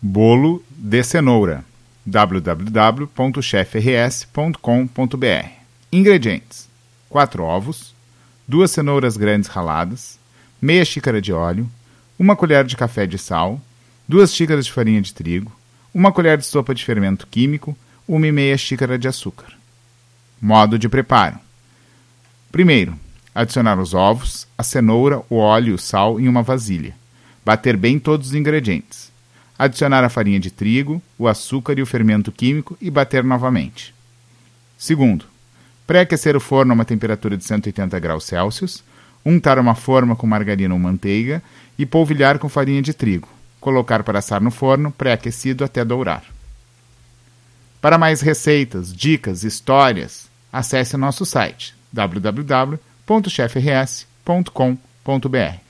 Bolo de cenoura www.chefrs.com.br Ingredientes: 4 ovos, 2 cenouras grandes raladas, meia xícara de óleo, 1 colher de café de sal, 2 xícaras de farinha de trigo, 1 colher de sopa de fermento químico, 1 e meia xícara de açúcar. Modo de preparo: Primeiro, adicionar os ovos, a cenoura, o óleo e o sal em uma vasilha. Bater bem todos os ingredientes. Adicionar a farinha de trigo, o açúcar e o fermento químico e bater novamente. Segundo, pré-aquecer o forno a uma temperatura de 180 graus Celsius, untar uma forma com margarina ou manteiga e polvilhar com farinha de trigo. Colocar para assar no forno pré-aquecido até dourar. Para mais receitas, dicas, histórias, acesse nosso site www.chefrs.com.br.